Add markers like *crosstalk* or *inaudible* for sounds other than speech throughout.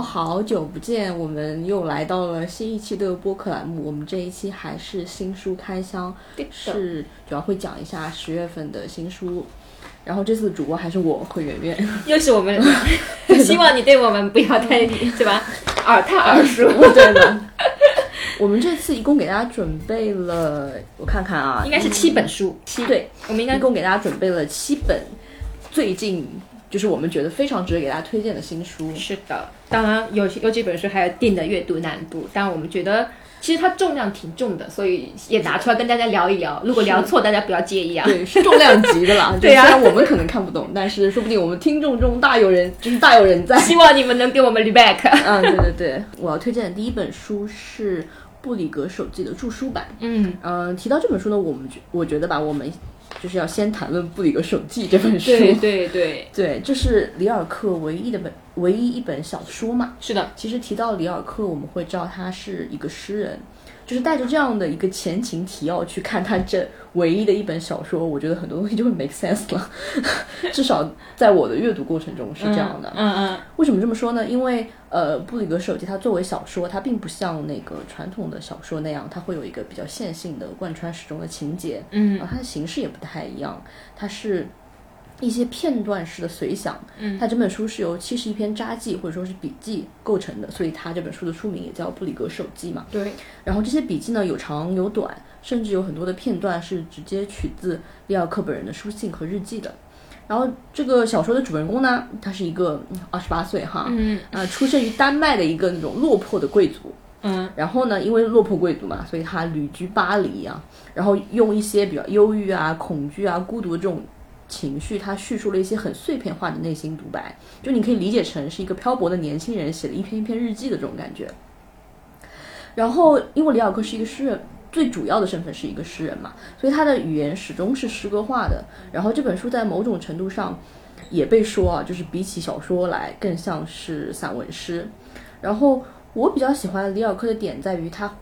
好好久不见，我们又来到了新一期的播客栏目。我们这一期还是新书开箱，是主要会讲一下十月份的新书。然后这次主播还是我和圆圆，又是我们。*laughs* 希望你对我们不要太对吧？耳太耳熟，*laughs* 对的。我们这次一共给大家准备了，我看看啊，应该是七本书。七对，我们应该一共给大家准备了七本，最近就是我们觉得非常值得给大家推荐的新书。是的，当然有有几本书还有定的阅读难度，但我们觉得。其实它重量挺重的，所以也拿出来跟大家聊一聊。如果聊错，大家不要介意啊。对，是重量级的啦。*laughs* 对呀，虽然我们可能看不懂，但是说不定我们听众中大有人，就是大有人在。希望你们能给我们 feedback。嗯，*laughs* 对对对，我要推荐的第一本书是布里格手记的著书版。嗯嗯，提到这本书呢，我们觉我觉得吧，我们。就是要先谈论《布里格手记》这本书，对对对对，这是里尔克唯一的本唯一一本小说嘛？是的，其实提到里尔克，我们会知道他是一个诗人。就是带着这样的一个前情提要去看他这唯一的一本小说，我觉得很多东西就会 make sense 了。*laughs* 至少在我的阅读过程中是这样的。嗯嗯。为什么这么说呢？因为呃，布里格手记它作为小说，它并不像那个传统的小说那样，它会有一个比较线性的贯穿始终的情节。嗯。它的形式也不太一样，它是。一些片段式的随想，嗯，它整本书是由七十一篇札记或者说是笔记构成的，所以它这本书的书名也叫《布里格手记》嘛。对。然后这些笔记呢，有长有短，甚至有很多的片段是直接取自利奥克本人的书信和日记的。然后这个小说的主人公呢，他是一个二十八岁哈，嗯，呃，出生于丹麦的一个那种落魄的贵族，嗯，然后呢，因为落魄贵族嘛，所以他旅居巴黎啊，然后用一些比较忧郁啊、恐惧啊、孤独的这种。情绪，他叙述了一些很碎片化的内心独白，就你可以理解成是一个漂泊的年轻人写了一篇一篇日记的这种感觉。然后，因为里尔克是一个诗人，最主要的身份是一个诗人嘛，所以他的语言始终是诗歌化的。然后这本书在某种程度上也被说啊，就是比起小说来更像是散文诗。然后我比较喜欢里尔克的点在于他。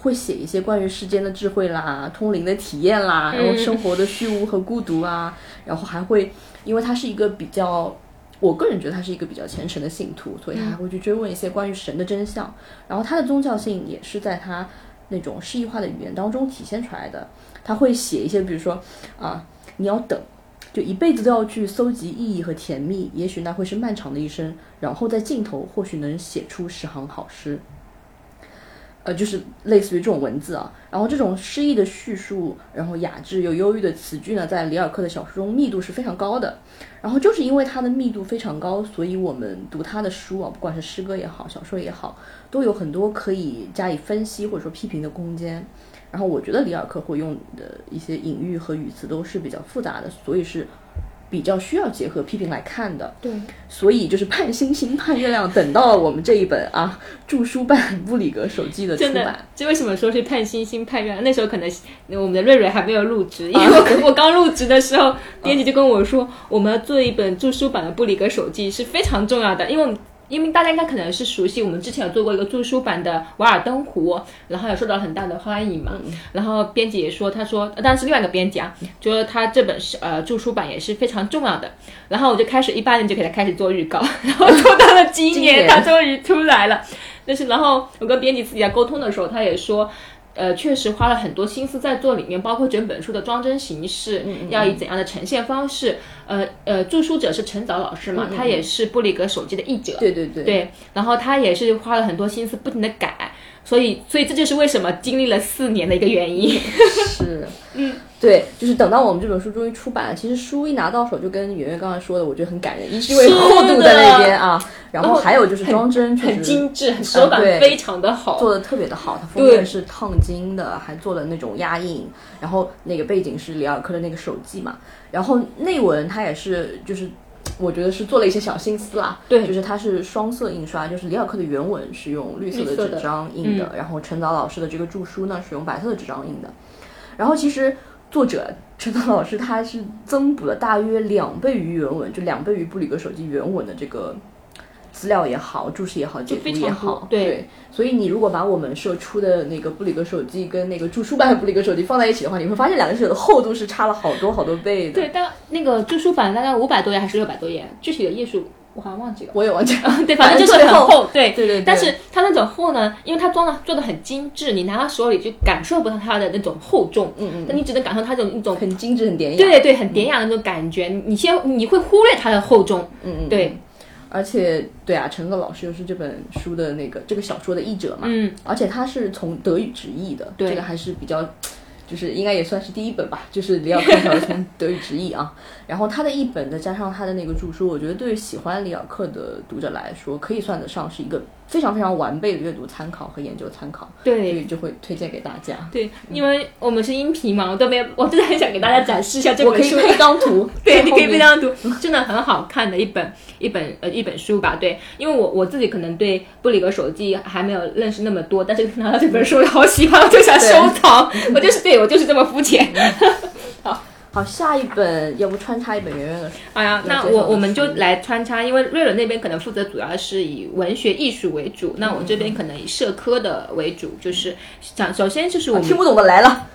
会写一些关于世间的智慧啦、通灵的体验啦，然后生活的虚无和孤独啊，然后还会，因为他是一个比较，我个人觉得他是一个比较虔诚的信徒，所以他还会去追问一些关于神的真相。然后他的宗教性也是在他那种诗意化的语言当中体现出来的。他会写一些，比如说啊，你要等，就一辈子都要去搜集意义和甜蜜，也许那会是漫长的一生，然后在尽头或许能写出十行好诗。呃，就是类似于这种文字啊，然后这种诗意的叙述，然后雅致又忧郁的词句呢，在里尔克的小说中密度是非常高的。然后就是因为它的密度非常高，所以我们读他的书啊，不管是诗歌也好，小说也好，都有很多可以加以分析或者说批评的空间。然后我觉得里尔克会用的一些隐喻和语词都是比较复杂的，所以是。比较需要结合批评来看的，对，所以就是盼星星盼月亮，等到了我们这一本啊 *laughs* 著书版《布里格手记》的出版。这为什么说是盼星星盼月亮？那时候可能我们的瑞瑞还没有入职，因为我 *laughs* 我刚入职的时候，编辑就跟我说，我们要做一本著书版的《布里格手记》是非常重要的，因为。因为大家应该可能是熟悉，我们之前有做过一个著书版的《瓦尔登湖》，然后也受到很大的欢迎嘛。然后编辑也说，他说，当然是另外一个编辑啊，就说他这本是呃著书版也是非常重要的。然后我就开始一八年就给他开始做预告，*laughs* 然后做到了今年，他终于出来了。但是然后我跟编辑自己在沟通的时候，他也说。呃，确实花了很多心思在做里面，包括整本书的装帧形式，要以怎样的呈现方式。呃呃，著书者是陈早老师嘛，他也是布里格手机的译者。对对对。对，然后他也是花了很多心思，不停的改。所以，所以这就是为什么经历了四年的一个原因。是，*laughs* 嗯，对，就是等到我们这本书终于出版了，其实书一拿到手，就跟圆圆刚才说的，我觉得很感人，一是因为厚度在那边啊，然后还有就是装帧很精致，手感非常的好，做的特别的好。它封面是烫金的，还做了那种压印，然后那个背景是里尔克的那个手记嘛，然后内文它也是就是。我觉得是做了一些小心思啦，对，就是它是双色印刷，就是李小克的原文是用绿色的纸张印的，然后陈早老师的这个著书呢是用白色的纸张印的，然后其实作者陈早老师他是增补了大约两倍于原文，就两倍于布里格手机原文的这个。资料也好，注释也好，解读也好，对，所以你如果把我们社出的那个布里格手机跟那个著书版的布里格手机放在一起的话，你会发现两个手的厚度是差了好多好多倍的。对，但那个著书版大概五百多页还是六百多页，具体的页数我好像忘记了。我也忘记了。*laughs* 对，反正就是很厚，对对对对但是它那种厚呢，因为它装的做的很精致，你拿到手里就感受不到它的那种厚重，嗯嗯但你只能感受它这种一种很精致，很典雅。对对对，很典雅的那种感觉。你先你会忽略它的厚重，嗯嗯，对，而且对啊，陈赫老师又是这本书的那个这个小说的译者嘛，嗯，而且他是从德语直译的，对这个还是比较。就是应该也算是第一本吧，就是里奥克条从德语直译啊，*laughs* 然后他的译本再加上他的那个著书，我觉得对于喜欢里尔克的读者来说，可以算得上是一个非常非常完备的阅读参考和研究参考，对所对。以就会推荐给大家。对，因为我们是音频嘛，我都没有，我真的很想给大家展示一下这本书。我可以配张图，*laughs* 对，你可以背非常读，真的很好看的一本一本呃一本书吧。对，因为我我自己可能对布里格手记还没有认识那么多，但是拿到这本书好喜欢，我就想收藏。*laughs* 我就是对我就是这么肤浅。*laughs* 好，好下一本要不穿插一本圆圆的书，哎呀，那我我们就来穿插，因为瑞伦那边可能负责主要是以文学艺术为主，那我这边可能以社科的为主，就是讲首先就是我们听不懂的来了。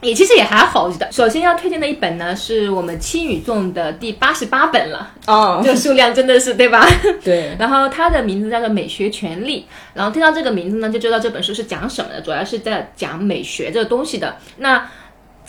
也其实也还好，我觉得。首先要推荐的一本呢，是我们青语众的第八十八本了，哦这个数量真的是对吧？*laughs* 对，*laughs* 然后它的名字叫做《美学权利》，然后听到这个名字呢，就知道这本书是讲什么的，主要是在讲美学这个东西的。那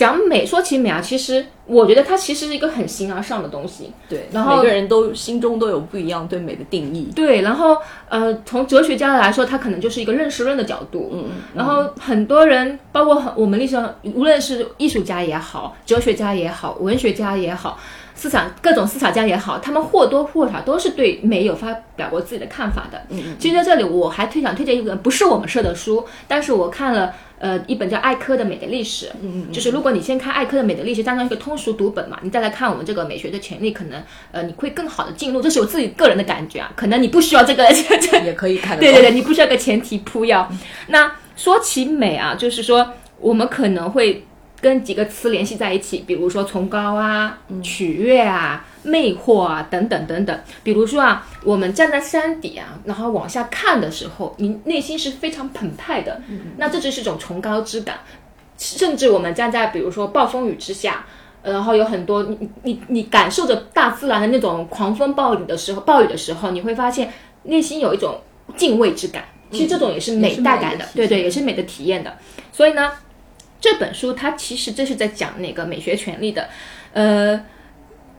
讲美，说起美啊，其实我觉得它其实是一个很形而上的东西。对，然后每个人都心中都有不一样对美的定义。对，然后呃，从哲学家来说，它可能就是一个认识论的角度。嗯嗯，然后很多人，包括很我们历史上，无论是艺术家也好，哲学家也好，文学家也好，思想各种思想家也好，他们或多或少都是对美有发表过自己的看法的。嗯其实在这里我还推想推荐一本不是我们社的书，但是我看了呃一本叫艾科的《美的历史》，嗯嗯，就是如果你先看艾科的《美的历史》当成一个通俗读本嘛，你再来看我们这个美学的潜力，可能呃你会更好的进入，这是我自己个人的感觉啊，可能你不需要这个 *laughs* 也可以看。对对对，你不需要个前提铺药。那说起美啊，就是说我们可能会跟几个词联系在一起，比如说崇高啊、取悦啊、魅惑啊等等等等。比如说啊，我们站在山底啊，然后往下看的时候，你内心是非常澎湃的，那这就是一种崇高之感。甚至我们站在比如说暴风雨之下。呃然后有很多你你你你感受着大自然的那种狂风暴雨的时候，暴雨的时候，你会发现内心有一种敬畏之感。其实这种也是美带感的，对对，也是美的体验的。所以呢，这本书它其实这是在讲那个美学权利的，呃，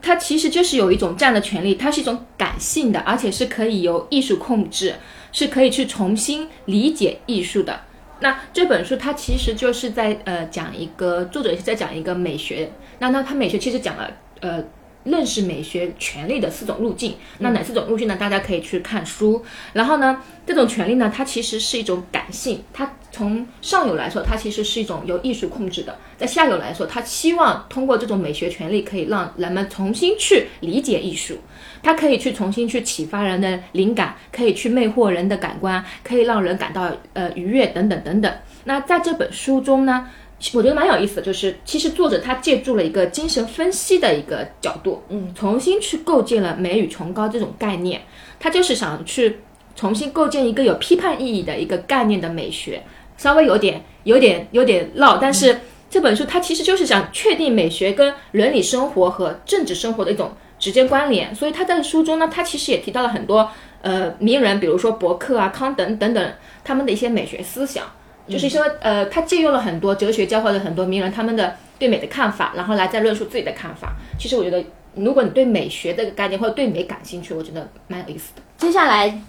它其实就是有一种这样的权利，它是一种感性的，而且是可以由艺术控制，是可以去重新理解艺术的。那这本书它其实就是在呃讲一个作者是在讲一个美学，那那它美学其实讲了呃认识美学权利的四种路径。那哪四种路径呢？大家可以去看书。然后呢，这种权利呢，它其实是一种感性，它从上游来说，它其实是一种由艺术控制的；在下游来说，它希望通过这种美学权利，可以让人们重新去理解艺术。它可以去重新去启发人的灵感，可以去魅惑人的感官，可以让人感到呃愉悦等等等等。那在这本书中呢，我觉得蛮有意思的，就是其实作者他借助了一个精神分析的一个角度，嗯，重新去构建了美与崇高这种概念。他就是想去重新构建一个有批判意义的一个概念的美学，稍微有点有点有点绕，但是这本书它其实就是想确定美学跟伦理生活和政治生活的一种直接关联。所以他在书中呢，他其实也提到了很多呃名人，比如说伯克啊、康等等等他们的一些美学思想。就是说，呃，他借用了很多哲学家或者很多名人他们的对美的看法，然后来再论述自己的看法。其实我觉得，如果你对美学这个概念或者对美感兴趣，我觉得蛮有意思的。接下来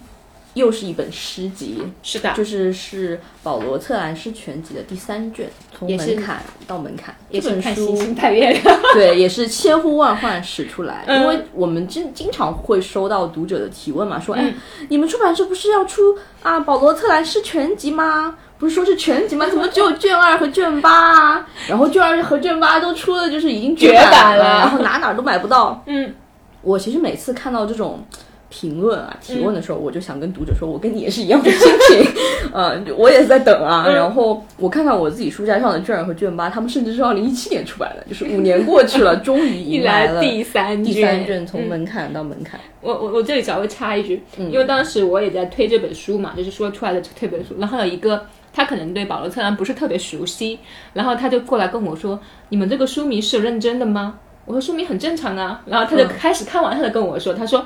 又是一本诗集，是的，就是是保罗策兰诗全集的第三卷，从门槛到门槛。也是这本书看星星看月亮。对，也是千呼万唤始出来，嗯因为我们经经常会收到读者的提问嘛，说，哎，嗯你们出版社不是要出啊保罗策兰诗全集吗？不是说是全集吗？怎么只有卷二和卷八啊？*laughs* 然后卷二和卷八都出了，就是已经绝版版了然后哪哪都买不到。嗯，我其实每次看到这种评论啊、提问的时候，我就想跟读者说，我跟你也是一样的心情，*laughs* 呃，我也是在等啊。嗯然后我看看我自己书架上的卷二和卷八，他们甚至是二零一七年出版的，就是五年过去了，*laughs* 终于迎来了第三卷第三卷，从嗯门槛到门槛。我我我这里稍微插一句，嗯因为当时我也在推这本书嘛，就是说出来的这本书，然后有一个他可能对保罗策兰不是特别熟悉，然后他就过来跟我说：“你们这个书迷是认真的吗？”我说：“书迷很正常啊。”然后他就开始看完，他就跟我说：“他说。”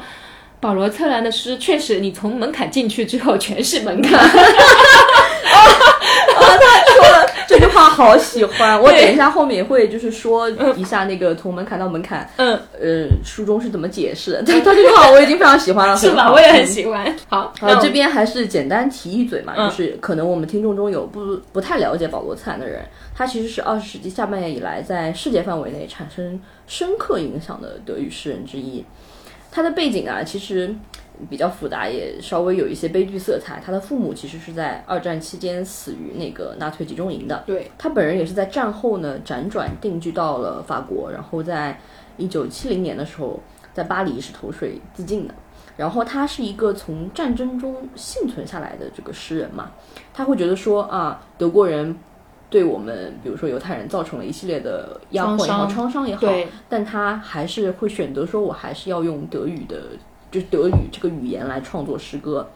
保罗策兰的诗确实，你从门槛进去之后全是门槛。*laughs* 这句话好喜欢，*laughs* 我等一下后面也会就是说一下那个从门槛到门槛，嗯，呃，书中是怎么解释的。他 *laughs* 他这句话我已经非常喜欢了，*laughs* 是吧？我也很喜欢。好，呃，这边还是简单提一嘴嘛，嗯就是可能我们听众中有不不太了解保罗策兰的人，他其实是二十世纪下半叶以来在世界范围内产生深刻影响的德语诗人之一。他的背景啊，其实比较复杂，也稍微有一些悲剧色彩。他的父母其实是在二战期间死于那个纳粹集中营的，对，他本人也是在战后呢辗转定居到了法国，然后在一九七零年的时候在巴黎是投水自尽的。然后他是一个从战争中幸存下来的这个诗人嘛，他会觉得说啊，德国人对我们，比如说犹太人造成了一系列的压迫也好、创伤创伤也好，但他还是会选择说，我还是要用德语的，就是德语这个语言来创作诗歌。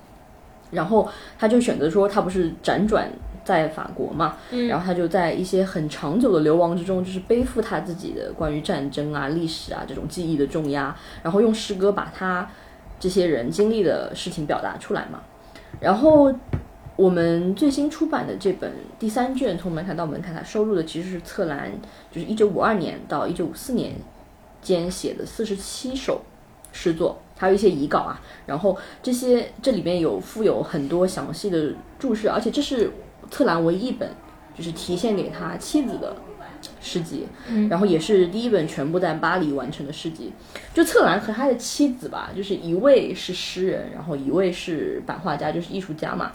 然后他就选择说，他不是辗转在法国嘛，嗯然后他就在一些很长久的流亡之中，就是背负他自己的关于战争啊、历史啊这种记忆的重压，然后用诗歌把他这些人经历的事情表达出来嘛。然后我们最新出版的这本第三卷《从门槛到门槛》，它收录的其实是策兰，就是一九五二年到一九五四年间写的四十七首诗作，还有一些遗稿啊。然后这些这里面有附有很多详细的注释，而且这是策兰唯一一本就是提献给他妻子的诗集，然后也是第一本全部在巴黎完成的诗集。就策兰和他的妻子吧，就是一位是诗人，然后一位是版画家，就是艺术家嘛。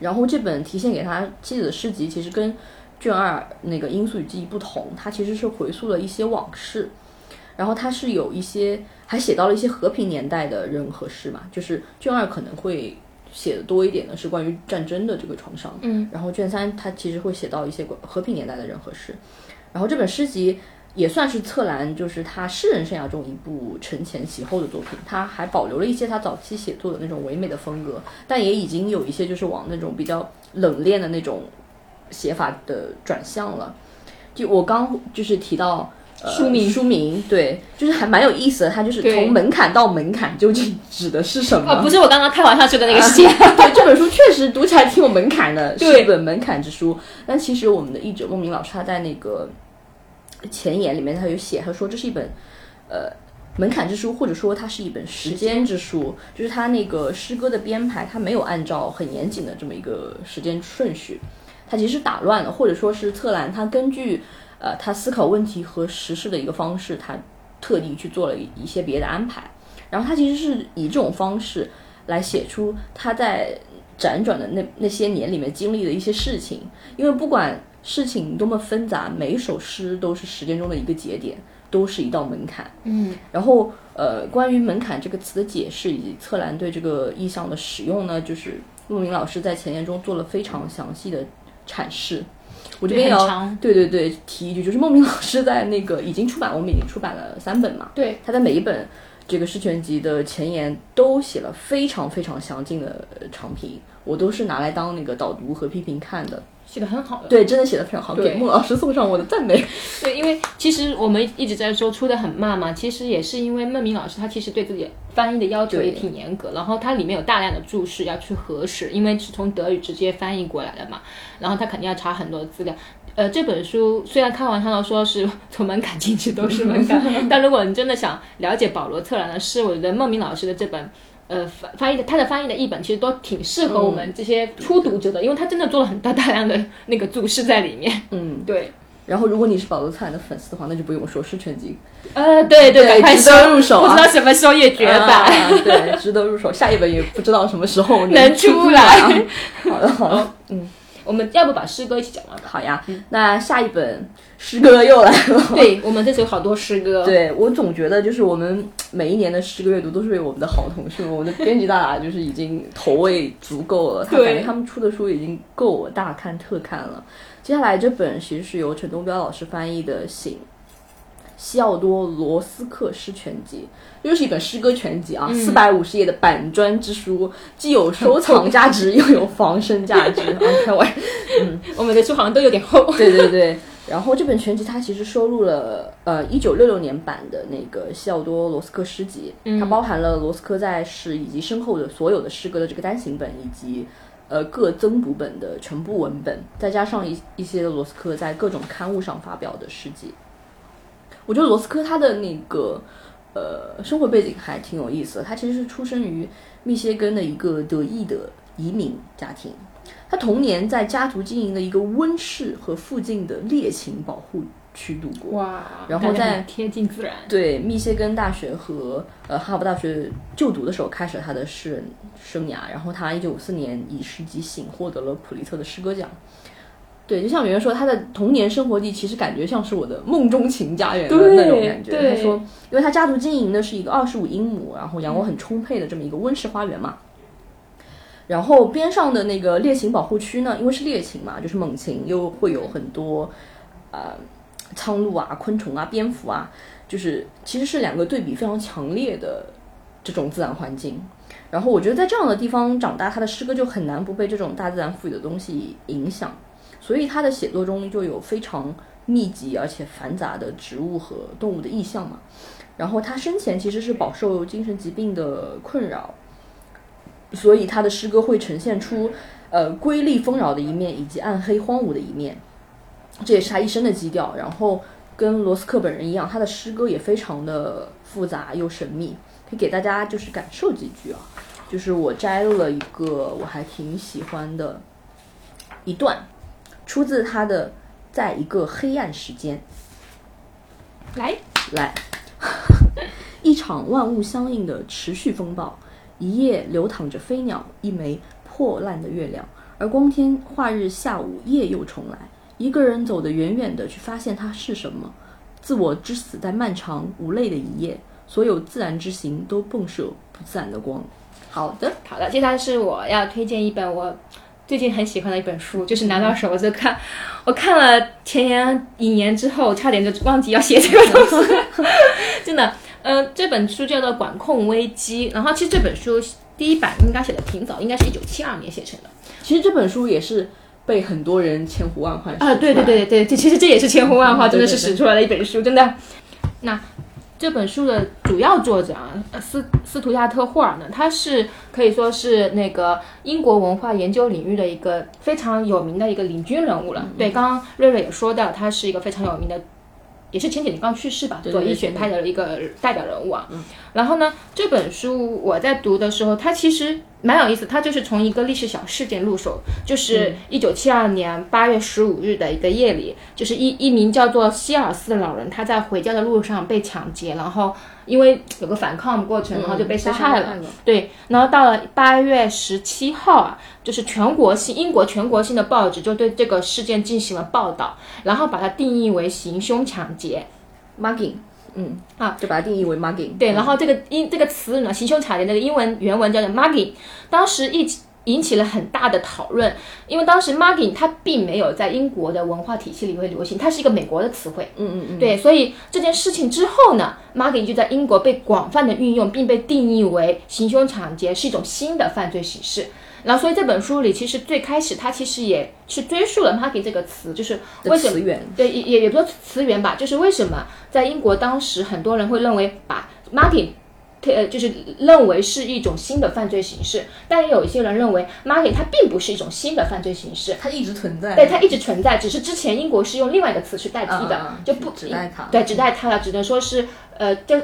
然后这本提献给他妻子的诗集，其实跟卷二那个《因素与记忆》不同，它其实是回溯了一些往事，然后他是有一些还写到了一些和平年代的人和事嘛，就是卷二可能会写的多一点的是关于战争的这个创伤，嗯，然后卷三他其实会写到一些和平年代的人和事，然后这本诗集也算是策兰就是他诗人生涯中一部承前启后的作品，他还保留了一些他早期写作的那种唯美的风格，但也已经有一些就是往那种比较冷冽的那种写法的转向了。就我刚就是提到。呃、书名书名对，就是还蛮有意思的。它就是从门槛到门槛，究竟指的是什么？啊，不是我刚刚开玩笑说的那个诗，*laughs* 对，这本书确实读起来挺有门槛的，是一本门槛之书。但其实我们的译者孟明老师他在那个前言里面他有写，他说这是一本呃门槛之书，或者说它是一本时间之书，就是他那个诗歌的编排，他没有按照很严谨的这么一个时间顺序，他其实打乱了，或者说是策兰他根据呃他思考问题和实事的一个方式，他特地去做了一一些别的安排。然后他其实是以这种方式来写出他在辗转的那那些年里面经历的一些事情，因为不管事情多么纷杂，每一首诗都是时间中的一个节点，都是一道门槛。嗯，然后呃，关于门槛这个词的解释以及策兰对这个意象的使用呢，就是陆明老师在前言中做了非常详细的阐释。我这边也要对对对提一句，就是孟明老师在那个已经出版，我们已经出版了三本嘛，对，他在每一本这个诗全集的前言都写了非常非常详尽的呃长评，我都是拿来当那个导读和批评看的。写的很好的。对，真的写的非常好，给孟老师送上我的赞美。*laughs* 对，因为其实我们一直在说出的很慢嘛，其实也是因为孟明老师他其实对自己翻译的要求也挺严格，然后它里面有大量的注释要去核实，因为是从德语直接翻译过来的嘛，然后他肯定要查很多资料。呃，这本书虽然开玩笑的说是从门槛进去都是门槛，*laughs* 但如果你真的想了解保罗策兰的诗，我觉得孟明老师的这本。呃，翻翻译的他的翻译的译本其实都挺适合我们这些初读者的，因为他真的做了很大大量的 *laughs* 那个注释在里面。嗯，*laughs* 对，然后如果你是保罗策兰的粉丝的话，那就不用说是全集，呃，对对，赶快值得入手啊。不知道什么时候也绝版。啊对，值得入手。下一本也不知道什么时候 *laughs* 能出出来。啊好的，好的，嗯，我们要不把诗歌一起讲完吧？好呀。那下一本诗歌又来了。*laughs* 对，我们这次有好多诗歌。*laughs* 对我总觉得，就是我们每一年的诗歌阅读都是为我们的好同事们，我们的编辑大大就是已经投喂足够了，他感觉他们出的书已经够我大看特看了。接下来这本其实是由陈东彪老师翻译的《醒西奥多·罗斯克诗全集》，这就是一本诗歌全集啊，四百五十页的板砖之书，既有收藏 *laughs* 价值，又有防身价值。啊，开玩笑，我们的书好像都有点厚。对对对，然后这本全集它其实收录了呃一九六六年版的那个西奥多罗斯克诗集，它包含了罗斯科在世以及身后的所有的诗歌的这个单行本，以及呃各增补本的全部文本，再加上一一些罗斯科在各种刊物上发表的诗集。我觉得罗斯科他的那个呃生活背景还挺有意思的，他其实是出生于密歇根的一个德裔的移民家庭。他童年在家族经营的一个温室和附近的猎禽保护区度过。哇，然后在贴近自然。对密歇根大学和呃哈佛大学就读的时候，开始了他的诗人生涯。然后他一九五四年以诗集《醒》获得了普利策的诗歌奖。对，就像圆圆说，他的童年生活地其实感觉像是我的梦中情家园的那种感觉。他说，因为他家族经营的是一个二十五英亩，然后阳光很充沛的这么一个温室花园嘛。然后边上的那个猎禽保护区呢，因为是猎禽嘛，就是猛禽，又会有很多，呃，苍鹭啊、昆虫啊、蝙蝠啊，就是其实是两个对比非常强烈的这种自然环境。然后我觉得在这样的地方长大，他的诗歌就很难不被这种大自然赋予的东西影响，所以他的写作中就有非常密集而且繁杂的植物和动物的意象嘛。然后他生前其实是饱受精神疾病的困扰。所以他的诗歌会呈现出，呃，瑰丽丰饶的一面，以及暗黑荒芜的一面，这也是他一生的基调。然后跟罗斯克本人一样，他的诗歌也非常的复杂又神秘。可以给大家就是感受几句啊，就是我摘了一个我还挺喜欢的一段，出自他的《在一个黑暗时间》。来来，*laughs* 一场万物相应的持续风暴。一夜流淌着飞鸟，一枚破烂的月亮，而光天化日下午，夜又重来。一个人走得远远的，去发现它是什么。自我之死在漫长无泪的一夜，所有自然之行都迸射不自然的光。好的，好的，接下来是我要推荐一本我最近很喜欢的一本书，就是拿到手我就看，*laughs* 我看了前言引言之后，差点就忘记要写这个东西，*laughs* 真的。呃，这本书叫做《管控危机》，然后其实这本书第一版应该写的挺早，应该是一九七二年写成的。其实这本书也是被很多人千呼万唤啊，对对对对这，其实这也是千呼万唤，真的是使出来的一本书，真的。那这本书的主要作者啊，斯斯图亚特霍尔呢，他是可以说是那个英国文化研究领域的一个非常有名的一个领军人物了。对，刚刚瑞瑞也说到，他是一个非常有名的。也是前几年刚去世吧，左翼学派的一个代表人物啊。然后呢，这本书我在读的时候，它其实蛮有意思。它就是从一个历史小事件入手，就是一九七二年八月十五日的一个夜里，就是一一名叫做希尔斯的老人，他在回家的路上被抢劫，然后。因为有个反抗过程，然后就被杀害了。对，然后到了八月十七号啊，就是全国性英国全国性的报纸就对这个事件进行了报道，然后把它定义为行凶抢劫，mugging。嗯啊，就把它定义为 mugging。对，然后这个英这个词呢，行凶抢劫那个英文原文叫做 mugging，当时一。引起了很大的讨论，因为当时 mugging 它并没有在英国的文化体系里会流行，它是一个美国的词汇。嗯嗯嗯。对，所以这件事情之后呢，mugging 就在英国被广泛的运用，并被定义为行凶抢劫是一种新的犯罪形式。然后，所以这本书里其实最开始它其实也是追溯了 mugging 这个词，就是为什么？对，也也也不说词源吧，就是为什么在英国当时很多人会认为把 mugging。呃，就是认为是一种新的犯罪形式，但也有一些人认为，mugging 它并不是一种新的犯罪形式，它一直存在。对，它一直存在，只是之前英国是用另外一个词去代替的，就不指代它。对，只代它了，只能说是呃，就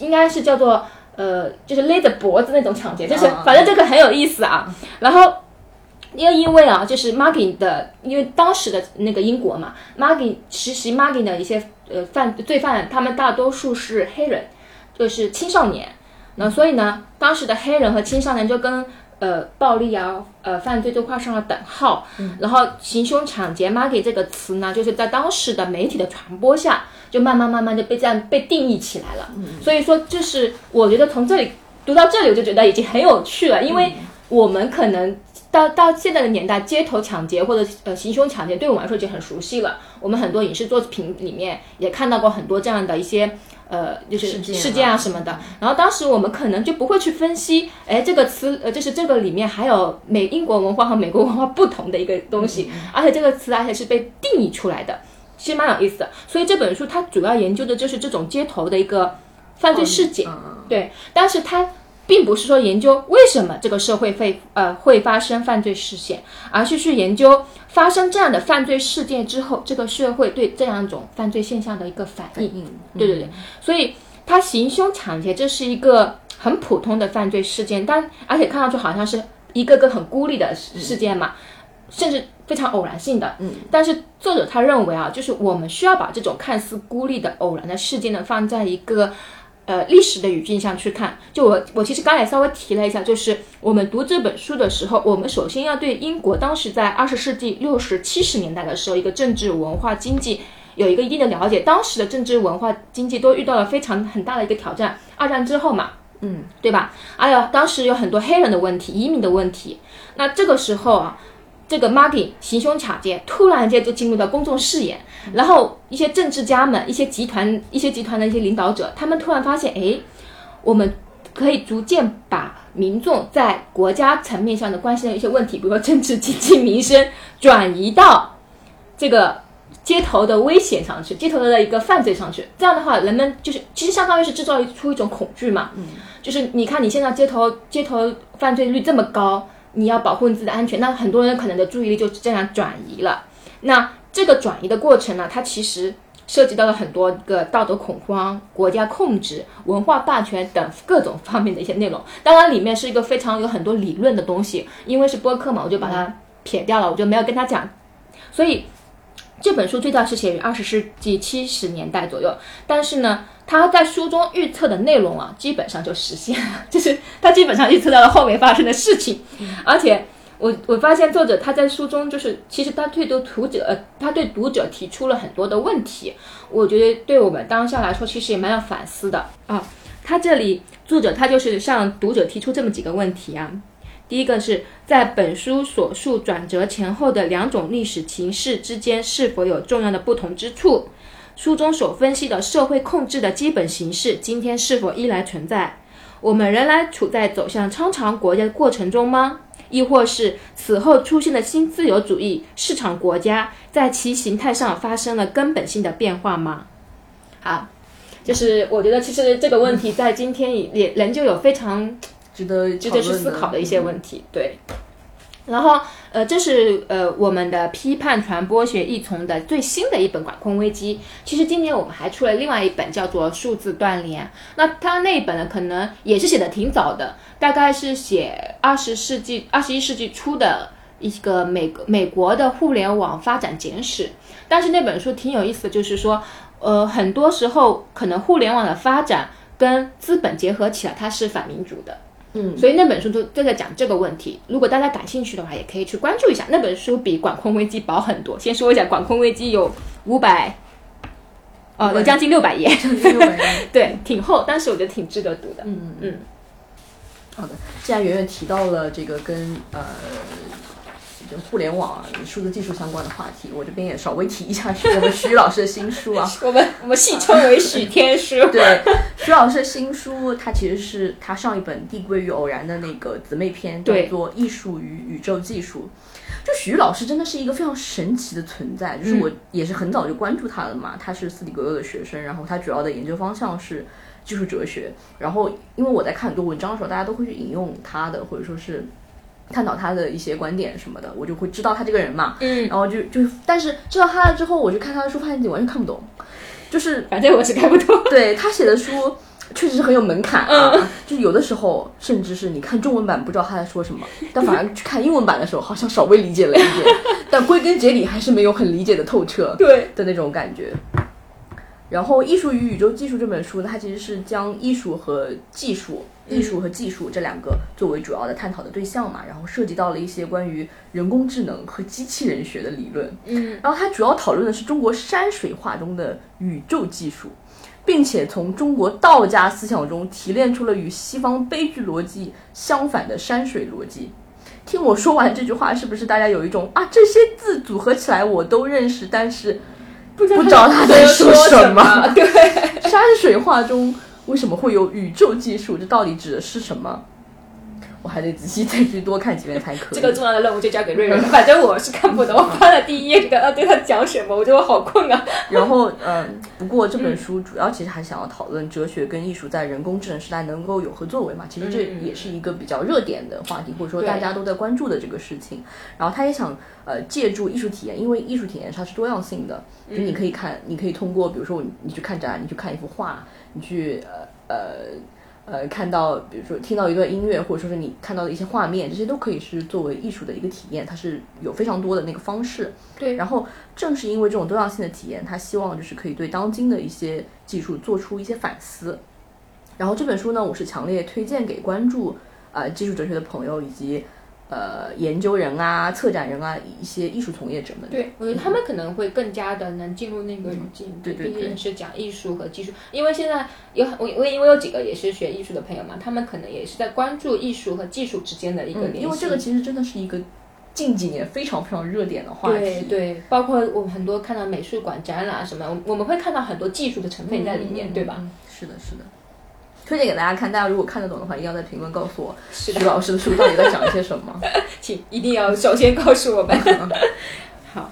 应该是叫做呃，就是勒着脖子那种抢劫，就是反正这个很有意思啊。然后又因为啊，就是 mugging 的，因为当时的那个英国嘛，mugging 实习 mugging 的一些呃犯罪犯，他们大多数是黑人，就是青少年。那所以呢，当时的黑人和青少年就跟呃暴力啊、呃犯罪就画上了等号。然后行凶抢劫 m a g g i e 这个词呢，就是在当时的媒体的传播下，就慢慢慢慢就被这样被定义起来了。所以说，就是我觉得从这里读到这里，我就觉得已经很有趣了，因为我们可能到到现在的年代，街头抢劫或者呃行凶抢劫，对我们来说已经很熟悉了。我们很多影视作品里面也看到过很多这样的一些。呃，就是事件啊什么的，然后当时我们可能就不会去分析，哎，这个词，呃，就是这个里面还有美英国文化和美国文化不同的一个东西，而且这个词而且是被定义出来的，其实蛮有意思的。所以这本书它主要研究的就是这种街头的一个犯罪事件，嗯对，但是它并不是说研究为什么这个社会会呃会发生犯罪事件，而是去研究发生这样的犯罪事件之后，这个社会对这样一种犯罪现象的一个反应。嗯，对对对，所以他行凶抢劫这是一个很普通的犯罪事件，但而且看上去好像是一个个很孤立的事事件嘛，甚至非常偶然性的。嗯，但是作者他认为啊，就是我们需要把这种看似孤立的偶然的事件呢，放在一个。呃，历史的语境上去看，就我我其实刚才稍微提了一下，就是我们读这本书的时候，我们首先要对英国当时在二十世纪六十七十年代的时候，一个政治文化经济有一个一定的了解。当时的政治文化经济都遇到了非常很大的一个挑战，二战之后嘛，嗯，对吧？还有当时有很多黑人的问题、移民的问题。那这个时候啊，这个 Martin 行凶抢劫，突然间就进入到公众视野，然后一些政治家们、一些集团、一些集团的一些领导者，他们突然发现，哎，我们可以逐渐把民众在国家层面上的关心的一些问题，比如说政治、经济、民生，转移到这个街头的危险上去，街头的一个犯罪上去。这样的话，人们就是其实相当于是制造出一种恐惧嘛，嗯，就是你看你现在街头街头犯罪率这么高。你要保护你自己的安全，那很多人可能的注意力就这样转移了。那这个转移的过程呢，它其实涉及到了很多个道德恐慌、国家控制、文化霸权等各种方面的一些内容。当然，里面是一个非常有很多理论的东西，因为是播客嘛，我就把它撇掉了，我就没有跟他讲。所以这本书最早是写于二十世纪七十年代左右，但是呢。他在书中预测的内容啊，基本上就实现了，*laughs* 就是他基本上预测到了后面发生的事情，而且我我发现作者他在书中就是其实他对读读者呃他对读者提出了很多的问题，我觉得对我们当下来说其实也蛮有反思的。啊。他这里作者他就是向读者提出这么几个问题啊，第一个是在本书所述转折前后的两种历史情势之间是否有重要的不同之处。书中所分析的社会控制的基本形式，今天是否依然存在？我们仍然处在走向超常国家的过程中吗？亦或是此后出现的新自由主义市场国家，在其形态上发生了根本性的变化吗？好，就是我觉得其实这个问题在今天也仍旧有非常值得值得去思考的一些问题。对。然后，呃，这是呃我们的批判传播学一丛的最新的一本管控危机。其实今年我们还出了另外一本叫做数字断联。那它那一本呢，可能也是写的挺早的，大概是写二十世纪、二十一世纪初的一个美美国的互联网发展简史。但是那本书挺有意思的，就是说，呃，很多时候可能互联网的发展跟资本结合起来，它是反民主的。嗯，所以那本书就就在讲这个问题。如果大家感兴趣的话，也可以去关注一下。那本书比《管控危机》薄很多。先说一下，《管控危机》有五百，哦，有将近六百页，*laughs* 对，挺厚，但是我觉得挺值得读的。嗯嗯嗯。好的，既然圆圆提到了这个跟呃。互联网、数字技术相关的话题，我这边也稍微提一下，是我们徐老师的新书啊。*laughs* 我们我们戏称为许天书。对，徐老师的新书，它其实是他上一本《递归于偶然》的那个姊妹篇，叫做《艺术与宇宙技术》。就徐老师真的是一个非常神奇的存在，就是我也是很早就关注他了嘛。他是斯里格勒的学生，然后他主要的研究方向是技术哲学。然后因为我在看很多文章的时候，大家都会去引用他的，或者说是。探讨他的一些观点什么的，我就会知道他这个人嘛。嗯，然后就就，但是知道他了之后，我就看他的书，发现自己完全看不懂。就是反正我是看不懂。对他写的书确实是很有门槛啊，就是有的时候甚至是你看中文版不知道他在说什么，但反而去看英文版的时候，好像稍微理解了一点，但归根结底还是没有很理解的透彻。对的那种感觉。然后，《艺术与宇宙技术》这本书呢，它其实是将艺术和技术。艺术和技术这两个作为主要的探讨的对象嘛，然后涉及到了一些关于人工智能和机器人学的理论。嗯，然后它主要讨论的是中国山水画中的宇宙技术，并且从中国道家思想中提炼出了与西方悲剧逻辑相反的山水逻辑。听我说完这句话，是不是大家有一种啊这些字组合起来我都认识，但是不知道他在说什么？对，山水画中。为什么会有宇宙技术？这到底指的是什么？我还得仔细再去多看几遍才可以。这个重要的任务就交给瑞瑞了，*laughs* 反正我是看不懂。我翻了第一页，就要对他讲什么，我觉得我好困啊。*laughs* 然后，嗯，不过这本书主要其实还想要讨论哲学跟艺术在人工智能时代能够有何作为嘛？其实这也是一个比较热点的话题，或者说大家都在关注的这个事情。然后他也想，呃，借助艺术体验，因为艺术体验它是多样性的，就你可以看，你可以通过，比如说你去看展览，你去看一幅画，你去，呃呃。呃，看到比如说听到一段音乐，或者说是你看到的一些画面，这些都可以是作为艺术的一个体验，它是有非常多的那个方式。对，然后正是因为这种多样性的体验，他希望就是可以对当今的一些技术做出一些反思。然后这本书呢，我是强烈推荐给关注呃技术哲学的朋友以及。呃，研究人啊，策展人啊，一些艺术从业者们，对我觉得他们可能会更加的能进入那个语境，对对对，是讲艺术和技术。因为现在有我我因为有几个也是学艺术的朋友嘛，他们可能也是在关注艺术和技术之间的一个联系。因为这个其实真的是一个近几年非常非常热点的话题。对对，包括我们很多看到美术馆展览什么，我我们会看到很多技术的成分在里面，对吧？是的，是的。推荐给大家看，大家如果看得懂的话，一定要在评论告诉我徐老师的书到底在讲一些什么，*laughs* 请一定要首先告诉我们。*laughs* 好，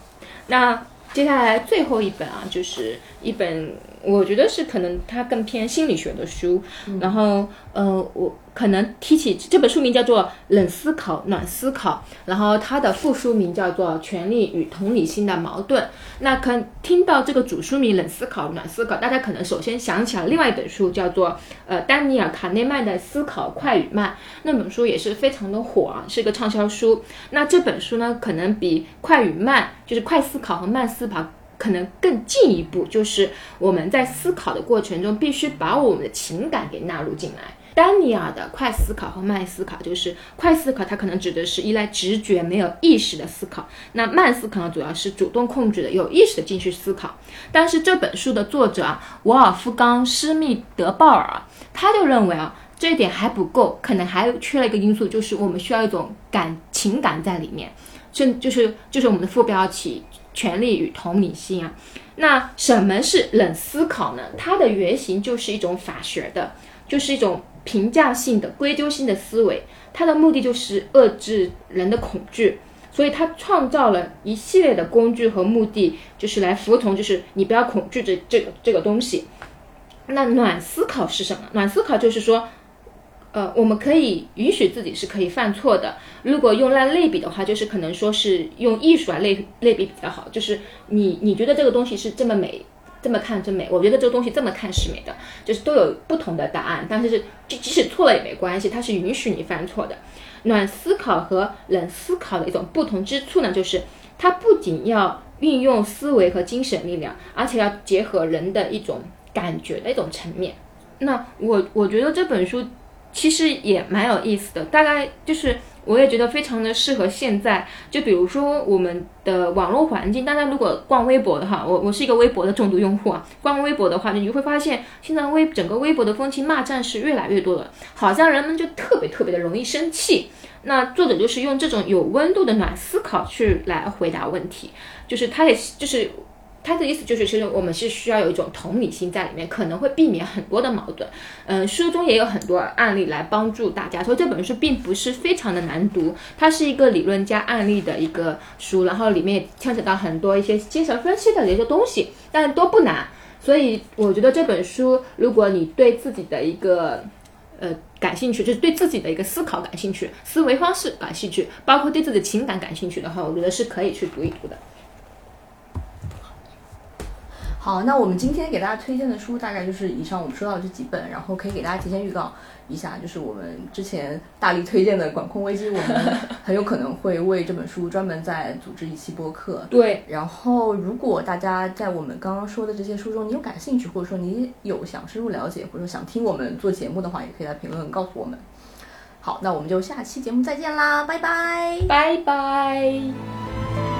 那接下来最后一本啊，就是一本。我觉得是可能它更偏心理学的书，然后呃，我可能提起这本书名叫做《冷思考暖思考》，然后它的副书名叫做《权力与同理心的矛盾》。那可听到这个主书名《冷思考暖思考》，大家可能首先想起来另外一本书叫做呃丹尼尔卡内曼的《思考快与慢》，那本书也是非常的火啊，是一个畅销书。那这本书呢，可能比《快与慢》就是快思考和慢思考。可能更进一步，就是我们在思考的过程中，必须把我们的情感给纳入进来。丹尼尔的快思考和慢思考，就是快思考，它可能指的是依赖直觉、没有意识的思考；那慢思考呢，主要是主动控制的、有意识的进去思考。但是这本书的作者啊，沃尔夫冈·施密德鲍尔，他就认为啊，这一点还不够，可能还缺了一个因素，就是我们需要一种感情感在里面，这就是就是我们的副标题。权力与同理心啊，那什么是冷思考呢？它的原型就是一种法学的，就是一种评价性的、归咎性的思维。它的目的就是遏制人的恐惧，所以它创造了一系列的工具和目的，就是来服从，就是你不要恐惧这这个这个东西。那暖思考是什么？暖思考就是说。呃，我们可以允许自己是可以犯错的。如果用来类比的话，就是可能说是用艺术来类类比比较好。就是你你觉得这个东西是这么美，这么看真美，我觉得这个东西这么看是美的，就是都有不同的答案。但是是即即使错了也没关系，它是允许你犯错的。暖思考和冷思考的一种不同之处呢，就是它不仅要运用思维和精神力量，而且要结合人的一种感觉的一种层面。那我我觉得这本书。其实也蛮有意思的，大概就是我也觉得非常的适合现在。就比如说我们的网络环境，大家如果逛微博的话，我我是一个微博的重度用户啊。逛微博的话，你就会发现现在微整个微博的风气骂战是越来越多了，好像人们就特别特别的容易生气。那作者就是用这种有温度的暖思考去来回答问题，就是他也就是。他的意思就是，其实我们是需要有一种同理心在里面，可能会避免很多的矛盾。嗯，书中也有很多案例来帮助大家，所以这本书并不是非常的难读，它是一个理论加案例的一个书，然后里面牵扯到很多一些精神分析的一些东西，但都不难。所以我觉得这本书，如果你对自己的一个呃感兴趣，就是对自己的一个思考感兴趣、思维方式感兴趣，包括对自己的情感感兴趣的话，我觉得是可以去读一读的。好，那我们今天给大家推荐的书大概就是以上我们说到的这几本，然后可以给大家提前预告一下，就是我们之前大力推荐的《管控危机》，我们 *laughs* 很有可能会为这本书专门再组织一期播客。对，然后如果大家在我们刚刚说的这些书中你有感兴趣，或者说你有想深入了解，或者说想听我们做节目的话，也可以在评论告诉我们。好，那我们就下期节目再见啦，拜拜，拜拜。